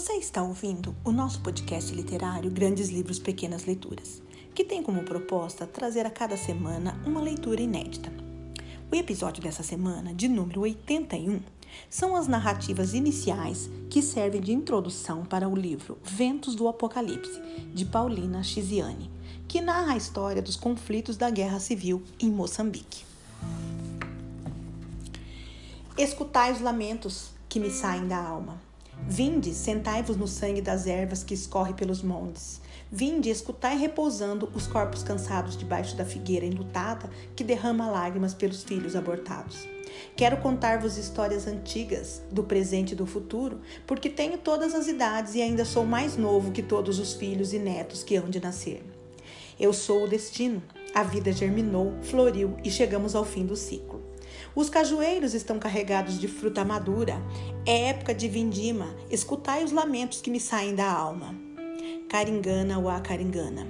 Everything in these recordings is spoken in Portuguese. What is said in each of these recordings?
Você está ouvindo o nosso podcast literário Grandes Livros Pequenas Leituras, que tem como proposta trazer a cada semana uma leitura inédita. O episódio dessa semana, de número 81, são as narrativas iniciais que servem de introdução para o livro Ventos do Apocalipse, de Paulina Chiziane, que narra a história dos conflitos da Guerra Civil em Moçambique. Escutai os lamentos que me saem da alma Vinde, sentai-vos no sangue das ervas que escorre pelos montes. Vinde, escutai repousando os corpos cansados debaixo da figueira enlutada que derrama lágrimas pelos filhos abortados. Quero contar-vos histórias antigas, do presente e do futuro, porque tenho todas as idades e ainda sou mais novo que todos os filhos e netos que hão de nascer. Eu sou o destino. A vida germinou, floriu e chegamos ao fim do ciclo. Os cajueiros estão carregados de fruta madura. É época de vindima. Escutai os lamentos que me saem da alma. Caringana ou a caringana.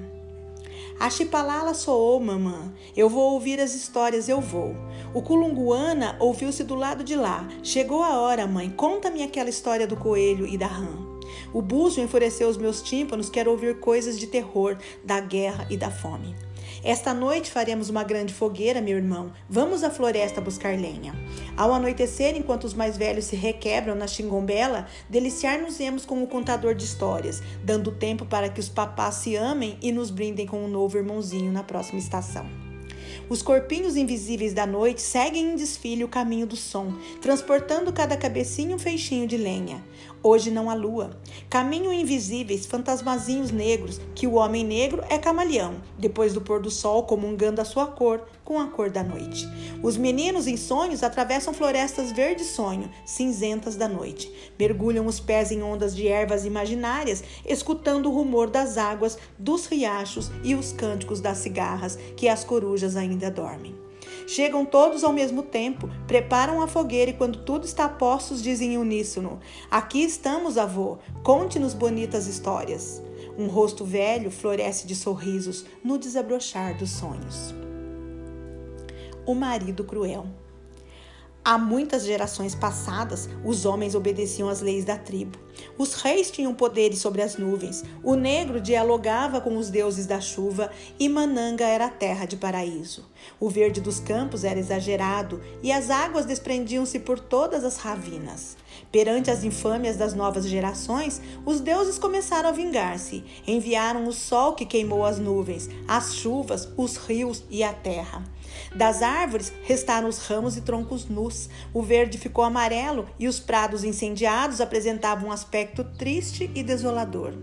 A chipalala soou, mamã. Eu vou ouvir as histórias, eu vou. O culunguana ouviu-se do lado de lá. Chegou a hora, mãe. Conta-me aquela história do coelho e da rã. O búzio enfureceu os meus tímpanos. Quero ouvir coisas de terror, da guerra e da fome. Esta noite faremos uma grande fogueira, meu irmão. Vamos à floresta buscar lenha. Ao anoitecer, enquanto os mais velhos se requebram na xingombela, deliciar-nos-emos com o contador de histórias, dando tempo para que os papás se amem e nos brindem com um novo irmãozinho na próxima estação. Os corpinhos invisíveis da noite seguem em desfile o caminho do som, transportando cada cabecinha um feixinho de lenha. Hoje não há lua. Caminham invisíveis, fantasmazinhos negros, que o homem negro é camaleão, depois do pôr do sol comungando a sua cor com a cor da noite. Os meninos em sonhos atravessam florestas verde sonho, cinzentas da noite. Mergulham os pés em ondas de ervas imaginárias, escutando o rumor das águas, dos riachos e os cânticos das cigarras que as corujas ainda dormem. Chegam todos ao mesmo tempo, preparam a fogueira e quando tudo está a postos dizem em uníssono: Aqui estamos, avô, conte-nos bonitas histórias. Um rosto velho floresce de sorrisos no desabrochar dos sonhos. O marido cruel. Há muitas gerações passadas, os homens obedeciam às leis da tribo. Os reis tinham poderes sobre as nuvens. O negro dialogava com os deuses da chuva e Mananga era a terra de paraíso. O verde dos campos era exagerado e as águas desprendiam-se por todas as ravinas. Perante as infâmias das novas gerações, os deuses começaram a vingar-se. Enviaram o sol que queimou as nuvens, as chuvas, os rios e a terra. Das árvores restaram os ramos e troncos nus. O verde ficou amarelo e os prados incendiados apresentavam um aspecto triste e desolador.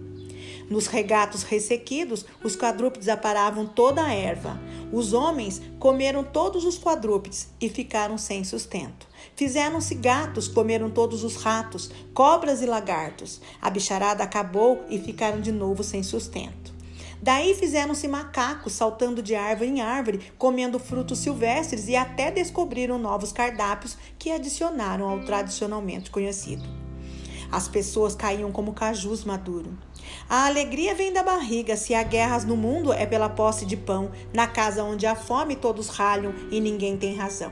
Nos regatos ressequidos, os quadrúpedes aparavam toda a erva. Os homens comeram todos os quadrúpedes e ficaram sem sustento. Fizeram-se gatos, comeram todos os ratos, cobras e lagartos. A bicharada acabou e ficaram de novo sem sustento. Daí fizeram-se macacos, saltando de árvore em árvore, comendo frutos silvestres e até descobriram novos cardápios que adicionaram ao tradicionalmente conhecido. As pessoas caíam como cajus maduros. A alegria vem da barriga, se há guerras no mundo é pela posse de pão, na casa onde há fome todos ralham e ninguém tem razão.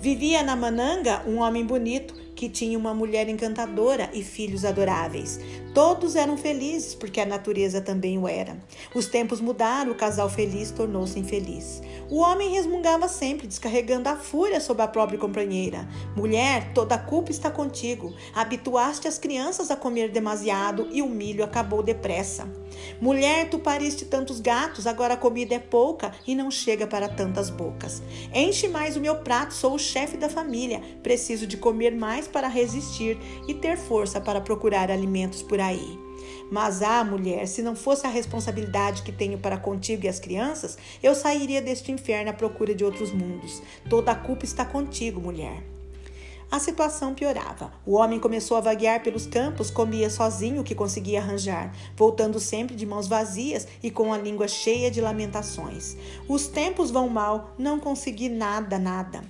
Vivia na Mananga um homem bonito que tinha uma mulher encantadora e filhos adoráveis. Todos eram felizes porque a natureza também o era. Os tempos mudaram, o casal feliz tornou-se infeliz. O homem resmungava sempre, descarregando a fúria sobre a própria companheira. Mulher, toda a culpa está contigo. Habituaste as crianças a comer demasiado e o milho acabou depressa. Mulher, tu pariste tantos gatos, agora a comida é pouca e não chega para tantas bocas. Enche mais o meu prato, sou o chefe da família. Preciso de comer mais para resistir e ter força para procurar alimentos por aí. Mas ah, mulher, se não fosse a responsabilidade que tenho para contigo e as crianças, eu sairia deste inferno à procura de outros mundos. Toda a culpa está contigo, mulher. A situação piorava. O homem começou a vaguear pelos campos, comia sozinho o que conseguia arranjar, voltando sempre de mãos vazias e com a língua cheia de lamentações. Os tempos vão mal, não consegui nada, nada.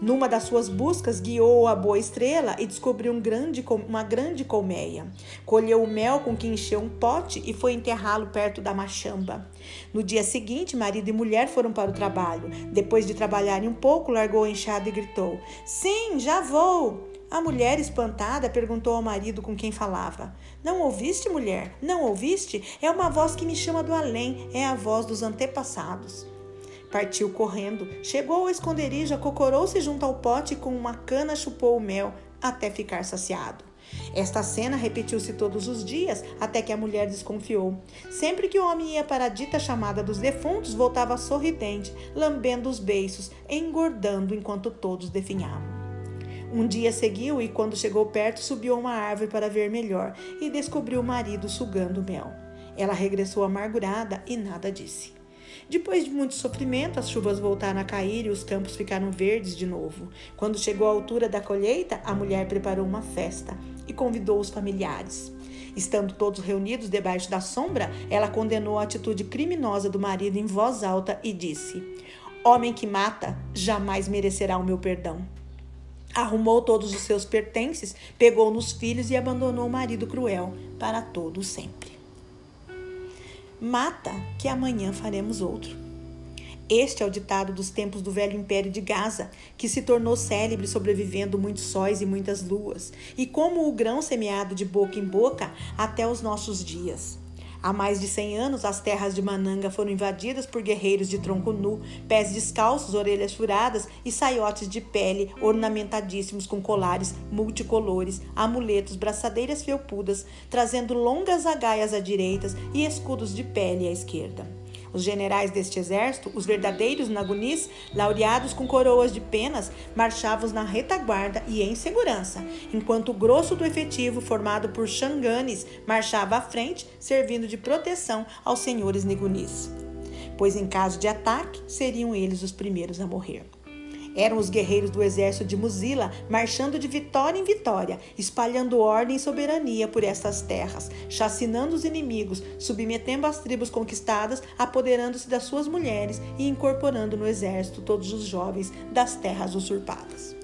Numa das suas buscas, guiou a boa estrela e descobriu um grande, uma grande colmeia. Colheu o mel com que encheu um pote e foi enterrá-lo perto da machamba. No dia seguinte, marido e mulher foram para o trabalho. Depois de trabalharem um pouco, largou a enxada e gritou: Sim, já vou! A mulher, espantada, perguntou ao marido com quem falava: Não ouviste, mulher? Não ouviste? É uma voz que me chama do além, é a voz dos antepassados. Partiu correndo, chegou ao esconderijo, acocorou-se junto ao pote e com uma cana chupou o mel até ficar saciado. Esta cena repetiu-se todos os dias até que a mulher desconfiou. Sempre que o homem ia para a dita chamada dos defuntos, voltava sorridente, lambendo os beiços, engordando enquanto todos definhavam. Um dia seguiu e, quando chegou perto, subiu a uma árvore para ver melhor e descobriu o marido sugando mel. Ela regressou amargurada e nada disse. Depois de muito sofrimento, as chuvas voltaram a cair e os campos ficaram verdes de novo. Quando chegou a altura da colheita, a mulher preparou uma festa e convidou os familiares. Estando todos reunidos debaixo da sombra, ela condenou a atitude criminosa do marido em voz alta e disse: Homem que mata jamais merecerá o meu perdão. Arrumou todos os seus pertences, pegou nos filhos e abandonou o marido cruel para todo sempre. Mata, que amanhã faremos outro. Este é o ditado dos tempos do velho império de Gaza, que se tornou célebre sobrevivendo muitos sóis e muitas luas, e como o grão semeado de boca em boca até os nossos dias. Há mais de 100 anos, as terras de Mananga foram invadidas por guerreiros de tronco nu, pés descalços, orelhas furadas e saiotes de pele ornamentadíssimos com colares multicolores, amuletos, braçadeiras felpudas, trazendo longas agaias à direita e escudos de pele à esquerda. Os generais deste exército, os verdadeiros nagunis, laureados com coroas de penas, marchavam na retaguarda e em segurança, enquanto o grosso do efetivo, formado por xanganes, marchava à frente, servindo de proteção aos senhores nigunis. Pois em caso de ataque, seriam eles os primeiros a morrer. Eram os guerreiros do exército de Muzila, marchando de vitória em vitória, espalhando ordem e soberania por estas terras, chacinando os inimigos, submetendo as tribos conquistadas, apoderando-se das suas mulheres e incorporando no exército todos os jovens das terras usurpadas.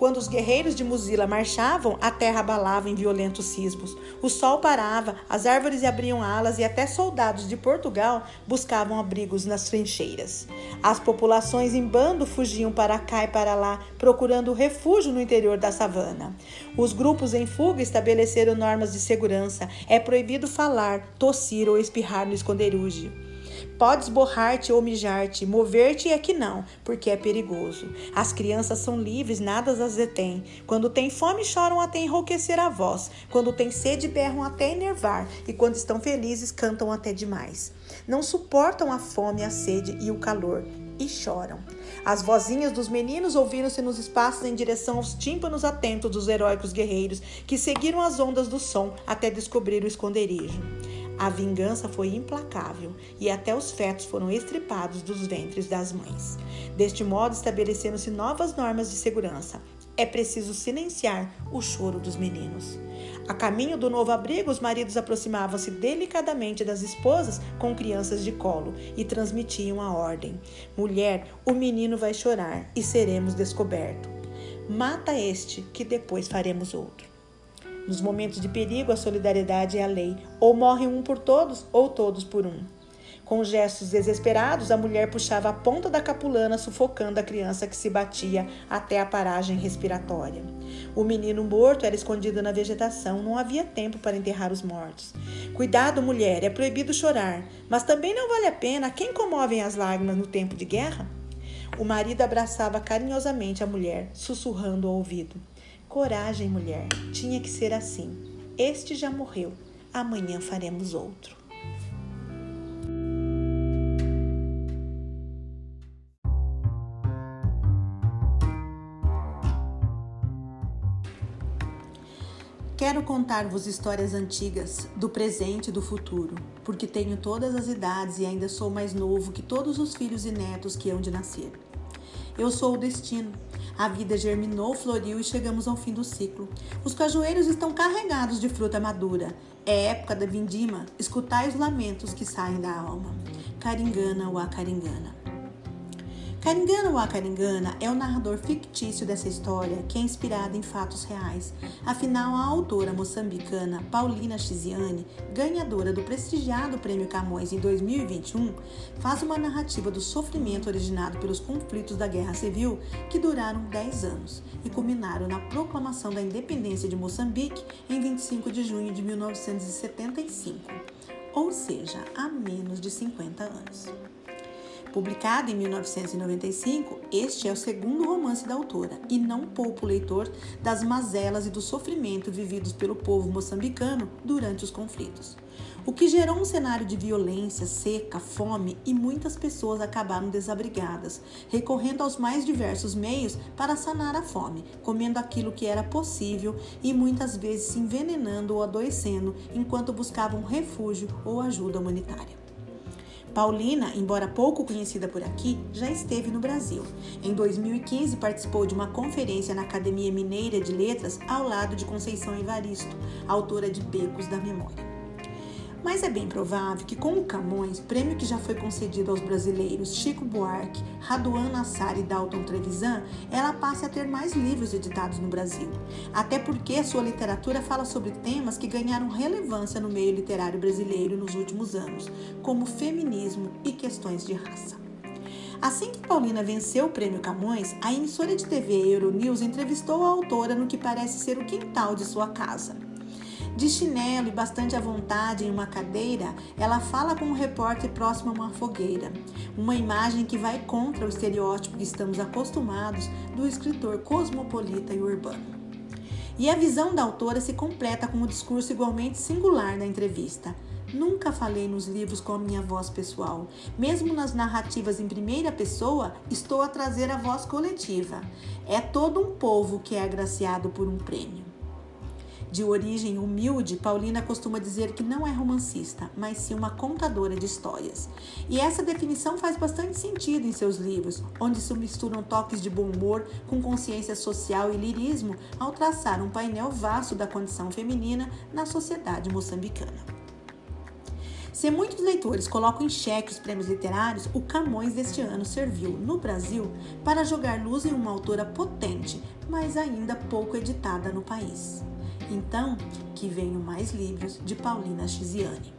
Quando os guerreiros de Muzila marchavam, a terra abalava em violentos sismos. O sol parava, as árvores abriam alas e até soldados de Portugal buscavam abrigos nas trincheiras. As populações em bando fugiam para cá e para lá, procurando refúgio no interior da savana. Os grupos em fuga estabeleceram normas de segurança. É proibido falar, tossir ou espirrar no esconderijo. Podes borrar-te ou mijar-te, mover-te é que não, porque é perigoso. As crianças são livres, nada as detém. Quando têm fome, choram até enrouquecer a voz. Quando têm sede, berram até enervar. E quando estão felizes, cantam até demais. Não suportam a fome, a sede e o calor e choram. As vozinhas dos meninos ouviram-se nos espaços em direção aos tímpanos atentos dos heróicos guerreiros que seguiram as ondas do som até descobrir o esconderijo. A vingança foi implacável e até os fetos foram estripados dos ventres das mães. Deste modo, estabeleceram-se novas normas de segurança. É preciso silenciar o choro dos meninos. A caminho do novo abrigo, os maridos aproximavam-se delicadamente das esposas com crianças de colo e transmitiam a ordem: Mulher, o menino vai chorar e seremos descobertos. Mata este, que depois faremos outro. Nos momentos de perigo, a solidariedade é a lei. Ou morre um por todos, ou todos por um. Com gestos desesperados, a mulher puxava a ponta da capulana, sufocando a criança que se batia até a paragem respiratória. O menino morto era escondido na vegetação, não havia tempo para enterrar os mortos. Cuidado, mulher, é proibido chorar, mas também não vale a pena quem comovem as lágrimas no tempo de guerra? O marido abraçava carinhosamente a mulher, sussurrando ao ouvido: Coragem, mulher, tinha que ser assim. Este já morreu, amanhã faremos outro. Quero contar-vos histórias antigas, do presente e do futuro, porque tenho todas as idades e ainda sou mais novo que todos os filhos e netos que hão de nascer. Eu sou o destino a vida germinou, floriu e chegamos ao fim do ciclo. Os cajueiros estão carregados de fruta madura. É época da vindima. Escutai os lamentos que saem da alma. Caringana a caringana. Caringana ou Acaringana é o narrador fictício dessa história que é inspirada em fatos reais. Afinal, a autora moçambicana Paulina Chiziane, ganhadora do prestigiado Prêmio Camões em 2021, faz uma narrativa do sofrimento originado pelos conflitos da Guerra Civil que duraram 10 anos e culminaram na proclamação da independência de Moçambique em 25 de junho de 1975, ou seja, há menos de 50 anos. Publicado em 1995, este é o segundo romance da autora e não poupa o leitor das mazelas e do sofrimento vividos pelo povo moçambicano durante os conflitos, o que gerou um cenário de violência, seca, fome e muitas pessoas acabaram desabrigadas, recorrendo aos mais diversos meios para sanar a fome, comendo aquilo que era possível e muitas vezes se envenenando ou adoecendo enquanto buscavam refúgio ou ajuda humanitária. Paulina, embora pouco conhecida por aqui, já esteve no Brasil. Em 2015, participou de uma conferência na Academia Mineira de Letras ao lado de Conceição Evaristo, autora de Becos da Memória. Mas é bem provável que com o Camões, prêmio que já foi concedido aos brasileiros Chico Buarque, Raduan Nassar e Dalton Trevisan, ela passe a ter mais livros editados no Brasil. Até porque sua literatura fala sobre temas que ganharam relevância no meio literário brasileiro nos últimos anos, como feminismo e questões de raça. Assim que Paulina venceu o prêmio Camões, a emissora de TV Euronews entrevistou a autora no que parece ser o quintal de sua casa. De chinelo e bastante à vontade em uma cadeira, ela fala com um repórter próximo a uma fogueira. Uma imagem que vai contra o estereótipo que estamos acostumados do escritor cosmopolita e urbano. E a visão da autora se completa com um discurso igualmente singular na entrevista. Nunca falei nos livros com a minha voz pessoal. Mesmo nas narrativas em primeira pessoa, estou a trazer a voz coletiva. É todo um povo que é agraciado por um prêmio. De origem humilde, Paulina costuma dizer que não é romancista, mas sim uma contadora de histórias. E essa definição faz bastante sentido em seus livros, onde se misturam toques de bom humor com consciência social e lirismo ao traçar um painel vasto da condição feminina na sociedade moçambicana. Se muitos leitores colocam em xeque os prêmios literários, o Camões deste ano serviu, no Brasil, para jogar luz em uma autora potente, mas ainda pouco editada no país. Então, que venham mais livros de Paulina Chiziane.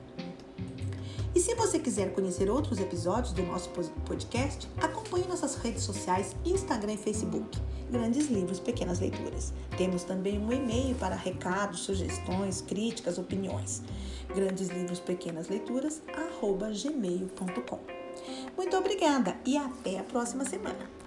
E se você quiser conhecer outros episódios do nosso podcast, acompanhe nossas redes sociais, Instagram e Facebook. Grandes Livros, Pequenas Leituras. Temos também um e-mail para recados, sugestões, críticas, opiniões. Grandes Livros, Pequenas Leituras, arroba gmail.com. Muito obrigada e até a próxima semana.